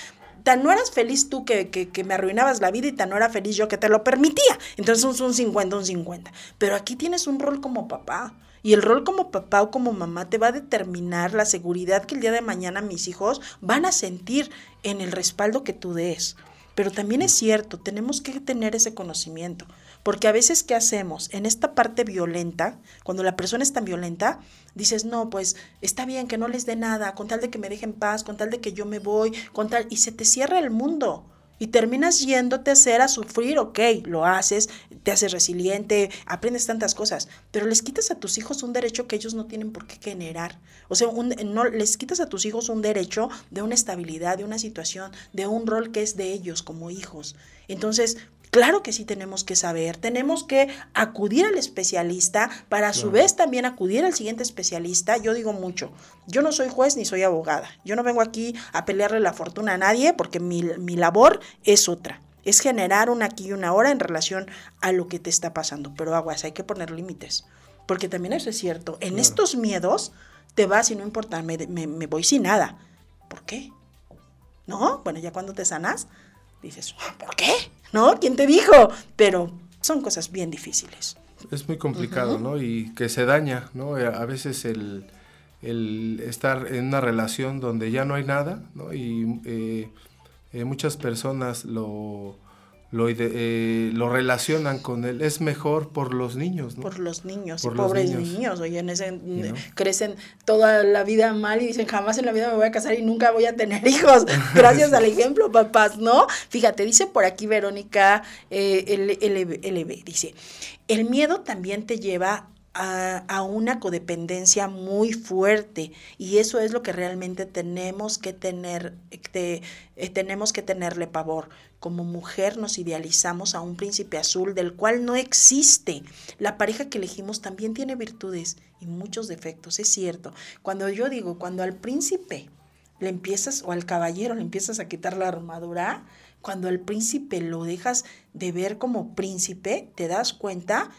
Tan no eras feliz tú que, que, me arruinabas la vida y tan no era feliz yo que te lo permitía. Entonces es un 50, un 50. Pero aquí tienes un rol como papá. Y el rol como papá o como mamá te va a determinar la seguridad que el día de mañana mis hijos van a sentir en el respaldo que tú des. Pero también es cierto, tenemos que tener ese conocimiento, porque a veces ¿qué hacemos? En esta parte violenta, cuando la persona es tan violenta, dices, no, pues está bien que no les dé nada, con tal de que me dejen paz, con tal de que yo me voy, con tal, y se te cierra el mundo y terminas yéndote a hacer a sufrir, ok, lo haces, te haces resiliente, aprendes tantas cosas, pero les quitas a tus hijos un derecho que ellos no tienen por qué generar. O sea, no, les quitas a tus hijos un derecho de una estabilidad, de una situación, de un rol que es de ellos como hijos. Entonces, Claro que sí tenemos que saber, tenemos que acudir al especialista para a su vez también acudir al siguiente especialista. Yo digo mucho, yo no soy juez ni soy abogada, yo no vengo aquí a pelearle la fortuna a nadie porque mi, labor es otra, es generar un aquí y una hora en relación a lo que te está pasando. Pero aguas, hay que poner límites, porque también eso es cierto, en estos miedos te vas y no importa, me, me voy sin nada. ¿Por qué? ¿No? Bueno, ya cuando te sanas, dices, ¿por qué? ¿No? ¿Quién te dijo? Pero son cosas bien difíciles. Es muy complicado, ¿no? Y que se daña, ¿no? Eh, a veces el, estar en una relación donde ya no hay nada, ¿no? Y eh, eh, muchas personas lo, lo, eh, lo relacionan con él. Es mejor por los niños, ¿no? Por los niños, pobres niños. Oye, en ese, crecen toda la vida mal y dicen, jamás en la vida me voy a casar y nunca voy a tener hijos. Gracias al ejemplo, papás, ¿no? Fíjate, dice por aquí Verónica eh, LB, dice, el miedo también te lleva a, una codependencia muy fuerte y eso es lo que realmente tenemos que tener, eh, tenemos que tenerle pavor. Como mujer nos idealizamos a un príncipe azul del cual no existe. La pareja que elegimos también tiene virtudes y muchos defectos, es cierto. Cuando yo digo, cuando al príncipe le empiezas o al caballero le empiezas a quitar la armadura, cuando al príncipe lo dejas de ver como príncipe, te das cuenta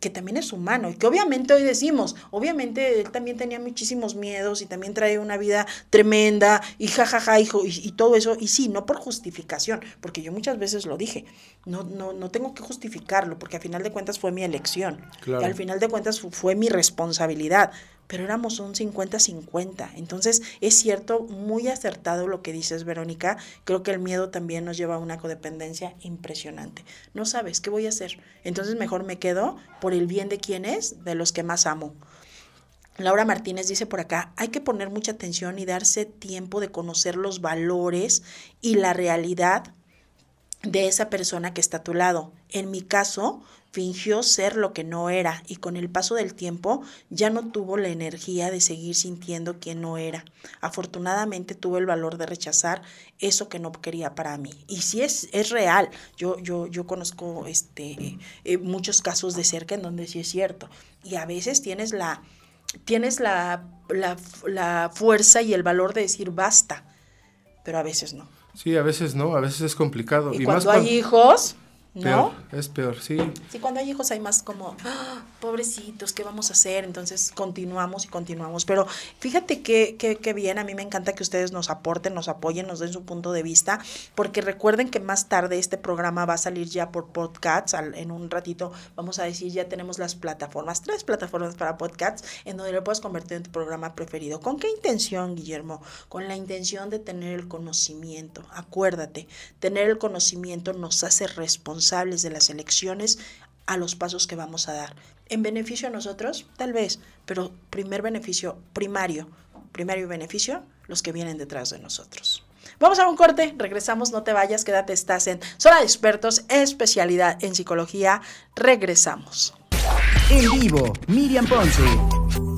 que también es humano y que obviamente hoy decimos, obviamente él también tenía muchísimos miedos y también trae una vida tremenda y jajaja hijo y, y, todo eso y sí, no por justificación, porque yo muchas veces lo dije, no, no, no tengo que justificarlo porque al final de cuentas fue mi elección y al final de cuentas fue mi responsabilidad, pero éramos un 50-50. Entonces, es cierto, muy acertado lo que dices, Verónica. Creo que el miedo también nos lleva a una codependencia impresionante. No sabes qué voy a hacer. Entonces, mejor me quedo por el bien de quienes, de los que más amo. Laura Martínez dice por acá, hay que poner mucha atención y darse tiempo de conocer los valores y la realidad de esa persona que está a tu lado. En mi caso, fingió ser lo que no era y con el paso del tiempo ya no tuvo la energía de seguir sintiendo quien no era. Afortunadamente tuvo el valor de rechazar eso que no quería para mí. Y si es, es real, yo, yo, yo conozco este, eh, muchos casos de cerca en donde sí es cierto. Y a veces tienes la, tienes la, la, la fuerza y el valor de decir basta, pero a veces no. Sí, a veces no, a veces es complicado. Y, cuando hay hijos ¿no? es peor, sí. Sí, cuando hay hijos hay más como, "Ah, pobrecitos, ¿qué vamos a hacer? Entonces continuamos y continuamos. Pero fíjate que, que, que bien, a mí me encanta que ustedes nos aporten, nos apoyen, nos den su punto de vista, porque recuerden que más tarde este programa va a salir ya por podcasts, al- en un ratito vamos a decir, ya tenemos las plataformas, tres plataformas para podcasts, en donde lo puedes convertir en tu programa preferido. ¿Con qué intención, Guillermo? Con la intención de tener el conocimiento. Acuérdate, tener el conocimiento nos hace responsables de las elecciones a los pasos que vamos a dar. ¿En beneficio a nosotros? Tal vez, pero primer beneficio primario, primario beneficio, los que vienen detrás de nosotros. Vamos a un corte, regresamos, no te vayas, quédate, estás en Zona de Expertos, especialidad en psicología, regresamos. En vivo, Miriam Ponce.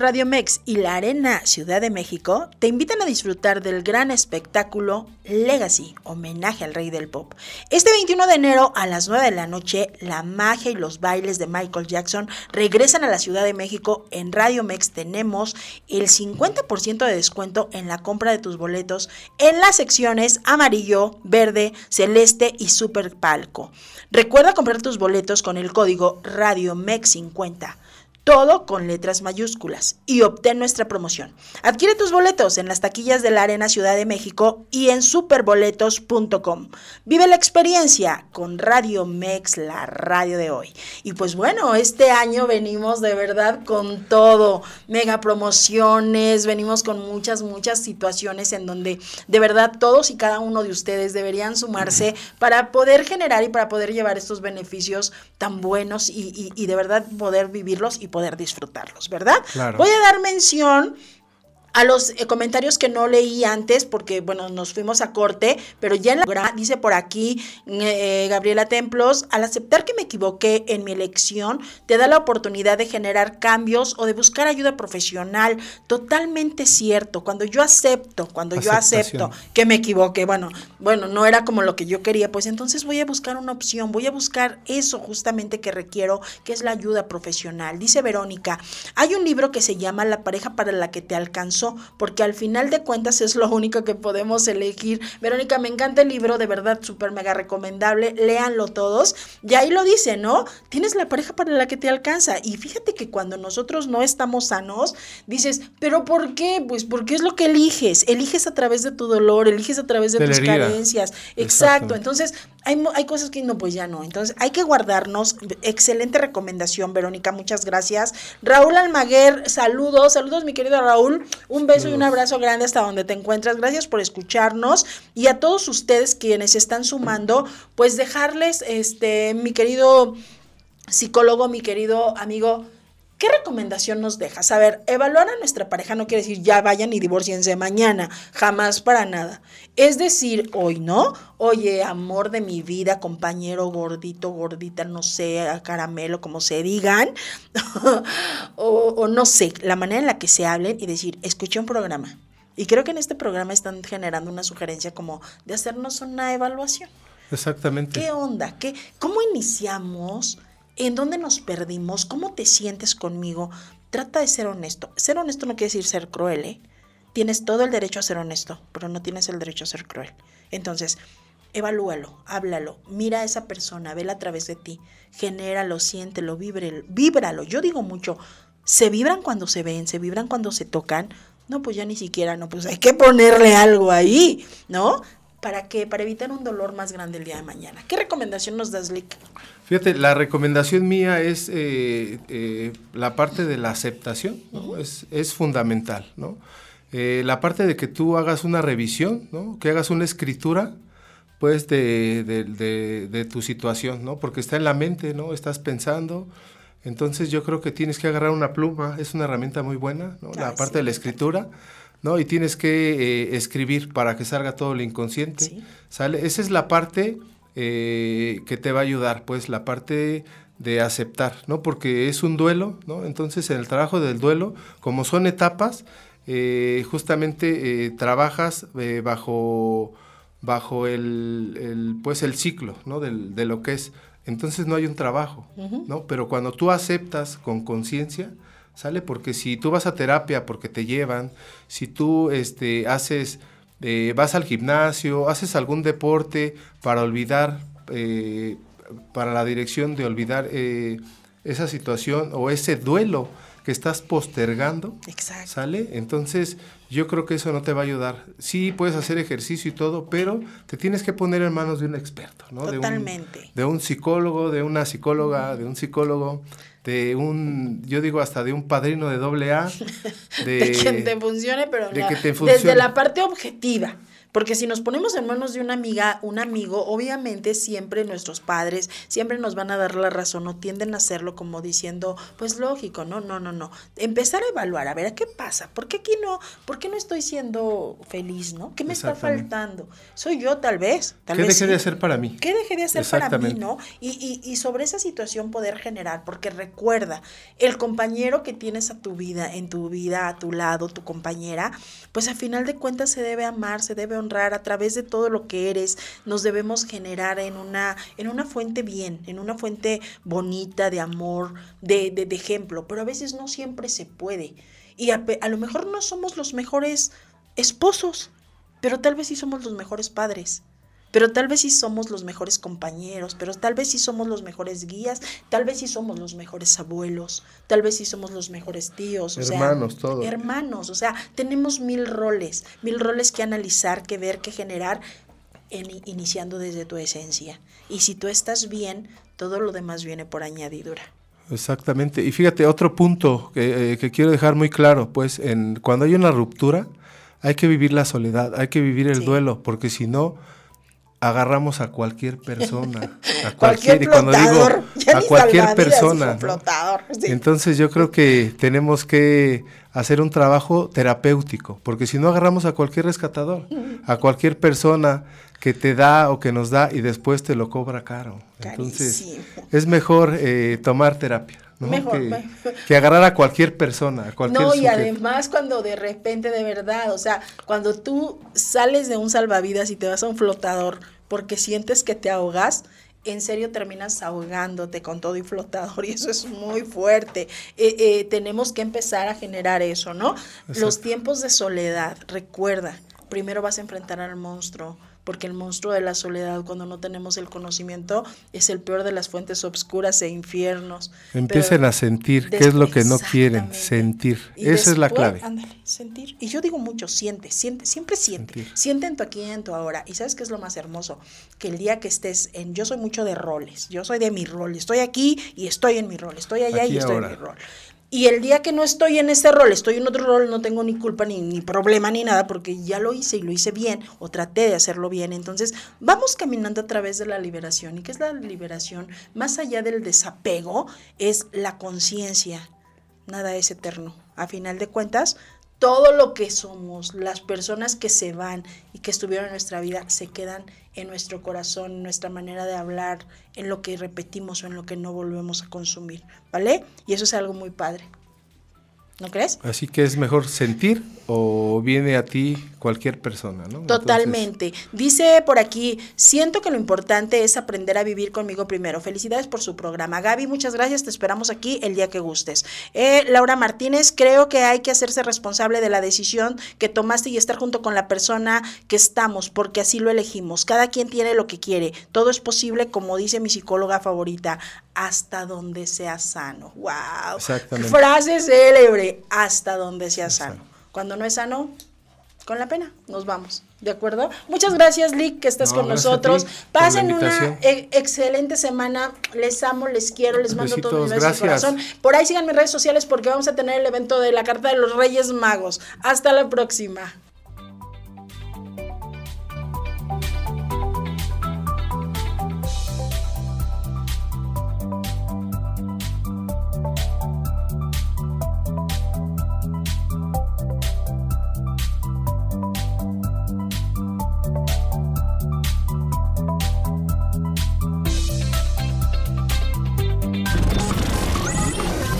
Radio Mex y la Arena Ciudad de México te invitan a disfrutar del gran espectáculo Legacy, homenaje al rey del pop. Este 21 de enero a las 9 de la noche, la magia y los bailes de Michael Jackson regresan a la Ciudad de México. En Radio Mex tenemos el 50% de descuento en la compra de tus boletos en las secciones amarillo, verde, celeste y super palco. Recuerda comprar tus boletos con el código Radio Mex 50 todo con letras mayúsculas y obtén nuestra promoción. Adquiere tus boletos en las taquillas de la Arena Ciudad de México y en superboletos.com. Vive la experiencia con Radio Mex, la radio de hoy. Y pues bueno, este año venimos de verdad con todo, mega promociones, venimos con muchas, muchas situaciones en donde de verdad todos y cada uno de ustedes deberían sumarse para poder generar y para poder llevar estos beneficios tan buenos y, y- y de verdad poder vivirlos y poder disfrutarlos, ¿verdad? Claro. Voy a dar mención a los eh, comentarios que no leí antes porque, bueno, nos fuimos a corte, pero ya en la dice por aquí eh, Gabriela Templos, al aceptar que me equivoqué en mi elección, te da la oportunidad de generar cambios o de buscar ayuda profesional. Totalmente cierto. Cuando yo acepto, cuando yo acepto que me equivoqué, bueno, bueno, no era como lo que yo quería, pues entonces voy a buscar una opción, voy a buscar eso justamente que requiero, que es la ayuda profesional. Dice Verónica, hay un libro que se llama La pareja para la que te alcanzó, porque al final de cuentas es lo único que podemos elegir. Verónica, me encanta el libro, de verdad, súper mega recomendable, léanlo todos. Y ahí lo dice, ¿no? Tienes la pareja para la que te alcanza. Y fíjate que cuando nosotros no estamos sanos, dices, ¿pero por qué? Pues porque es lo que eliges. Eliges a través de tu dolor, eliges a través de, tus carencias. Exacto. Exacto. Entonces, hay, hay cosas que no, pues ya no. Entonces, hay que guardarnos. Excelente recomendación, Verónica. Muchas gracias. Raúl Almaguer, saludos. Saludos, mi querido Raúl. Un beso y un abrazo grande hasta donde te encuentras. Gracias por escucharnos. Y a todos ustedes quienes están sumando, pues dejarles, este, mi querido psicólogo, mi querido amigo, ¿qué recomendación nos dejas? A ver, evaluar a nuestra pareja no quiere decir ya vayan y divorciense mañana, jamás para nada. Es decir, hoy, ¿no? Oye, amor de mi vida, compañero gordito, gordita, no sé, caramelo, como se digan, o, o no sé, la manera en la que se hablen y decir, escuché un programa. Y creo que en este programa están generando una sugerencia como de hacernos una evaluación. Exactamente. ¿Qué onda? ¿Qué, ¿Cómo iniciamos? ¿En dónde nos perdimos? ¿Cómo te sientes conmigo? Trata de ser honesto. Ser honesto no quiere decir ser cruel, ¿eh? Tienes todo el derecho a ser honesto, pero no tienes el derecho a ser cruel. Entonces, evalúalo, háblalo, mira a esa persona, vela a través de ti, genéralo, siéntelo, víbrelo, víbralo. Yo digo mucho, se vibran cuando se ven, se vibran cuando se tocan. No, pues ya ni siquiera, no, pues hay que ponerle algo ahí, ¿no? ¿Para qué? Para evitar un dolor más grande el día de mañana. ¿Qué recomendación nos das, Lick? Fíjate, la recomendación mía es eh, eh, la parte de la aceptación, ¿no? es, es fundamental, ¿no? Eh, la parte de que tú hagas una revisión, ¿no? Que hagas una escritura, pues, de, de- de- de tu situación, ¿no? Porque está en la mente, ¿no? Estás pensando, entonces yo creo que tienes que agarrar una pluma, es una herramienta muy buena, ¿no? La parte sí, de la escritura, ¿no? Y tienes que eh, escribir para que salga todo lo inconsciente, Sí. ¿sale? Esa es la parte eh, que te va a ayudar, pues la parte de aceptar, ¿no? Porque es un duelo, ¿no? Entonces en el trabajo del duelo, como son etapas, eh, justamente eh, trabajas bajo, bajo el, el, pues el ciclo, ¿no? Del- de lo que es. Entonces no hay un trabajo, ¿no? Pero cuando tú aceptas con conciencia, ¿sale? Porque si tú vas a terapia porque te llevan, si tú este, haces eh, vas al gimnasio, haces algún deporte para olvidar, eh, para la dirección de olvidar eh, esa situación o ese duelo que estás postergando, Exacto. ¿sale? Entonces, yo creo que eso no te va a ayudar. Sí, puedes hacer ejercicio y todo, pero te tienes que poner en manos de un experto, ¿no? Totalmente. De un, de un psicólogo, de una psicóloga, de un psicólogo, de un, yo digo hasta de un padrino de doble A. De, de quien te funcione, pero de la- que te funcione. desde la parte objetiva. Porque si nos ponemos en manos de una amiga, un amigo, obviamente siempre nuestros padres siempre nos van a dar la razón o tienden a hacerlo como diciendo, pues lógico, no, no, no, no. Empezar a evaluar, a ver, ¿a qué pasa? ¿Por qué aquí no? ¿Por qué no estoy siendo feliz, no? ¿Qué me está faltando? Soy yo tal vez, tal ¿Qué vez dejé de hacer para mí? ¿Qué dejé de hacer para mí, no? Y, y, y sobre esa situación poder generar, porque recuerda, el compañero que tienes a tu vida, en tu vida, a tu lado, tu compañera, pues a final de cuentas se debe amar, se debe honrar a través de todo lo que eres, nos debemos generar en una, en una fuente bien, en una fuente bonita de amor, de, de, ejemplo, pero a veces no siempre se puede. Y a lo mejor no somos los mejores esposos, pero tal vez sí somos los mejores padres. Pero tal vez sí somos los mejores compañeros, pero tal vez sí somos los mejores guías, tal vez sí somos los mejores abuelos, tal vez sí somos los mejores tíos, o Hermanos, sea, todo. hermanos, o sea, tenemos mil roles, mil roles que analizar, que ver, que generar, en- iniciando desde tu esencia. Y si tú estás bien, todo lo demás viene por añadidura. Exactamente. Y fíjate, otro punto que, eh, que quiero dejar muy claro, pues en, cuando hay una ruptura, hay que vivir la soledad, hay que vivir el Sí. duelo, porque si no, agarramos a cualquier persona. A Cualquier cualquier, y cuando digo a cualquier persona. Entonces yo creo que tenemos que hacer un trabajo terapéutico, porque si no agarramos a cualquier rescatador, a cualquier persona que te da o que nos da y después te lo cobra caro. Entonces Carísimo. es mejor eh, tomar terapia, ¿no? Mejor, que, mejor. que agarrar a cualquier persona, a cualquier No, y sujeto. además cuando de repente, de verdad, o sea, cuando tú sales de un salvavidas y te vas a un flotador porque sientes que te ahogas, en serio terminas ahogándote con todo y flotador y eso es muy fuerte. Eh, eh, tenemos que empezar a generar eso, ¿no? Los tiempos de soledad, recuerda, primero vas a enfrentar al monstruo. Porque el monstruo de la soledad, cuando no tenemos el conocimiento, es el peor de las fuentes obscuras e infiernos. Empiecen Pero a sentir qué es lo que no quieren, sentir. Y Esa es la clave. Ándale, sentir. Y yo digo mucho, siente, siente, siempre siente. Sentir. Siente en tu aquí y en tu ahora. Y sabes qué es lo más hermoso? Que el día que estés en, yo soy mucho de roles, yo soy de mi rol, estoy aquí y estoy en mi rol, estoy allá Aquí y estoy ahora. en mi rol. Y el día que no estoy en ese rol, estoy en otro rol, no tengo ni culpa, ni, ni problema, ni nada, porque ya lo hice y lo hice bien, o traté de hacerlo bien. Entonces, vamos caminando a través de la liberación. ¿Y qué es la liberación? Más allá del desapego, es la conciencia. Nada es eterno. A final de cuentas, todo lo que somos, las personas que se van y que estuvieron en nuestra vida, se quedan en nuestro corazón, en nuestra manera de hablar, en lo que repetimos o en lo que no volvemos a consumir, ¿vale? Y eso es algo muy padre. ¿No crees? Así que es mejor sentir o viene a ti cualquier persona, ¿no? Entonces, Totalmente. Dice por aquí, siento que lo importante es aprender a vivir conmigo primero. Felicidades por su programa. Gaby, muchas gracias. Te esperamos aquí el día que gustes. Eh, Laura Martínez, creo que hay que hacerse responsable de la decisión que tomaste y estar junto con la persona que estamos, porque así lo elegimos. Cada quien tiene lo que quiere. Todo es posible, como dice mi psicóloga favorita, hasta donde sea sano. ¡Wow! Exactamente. Frase célebre, hasta donde sea sano. Cuando no es sano, con la pena, nos vamos. ¿De acuerdo? Muchas gracias, Lick, que estás No, con nosotros. Pasen una e- excelente semana. Les amo, les quiero, les mando todo mi beso corazón. Por ahí sigan mis redes sociales porque vamos a tener el evento de la Carta de los Reyes Magos. Hasta la próxima.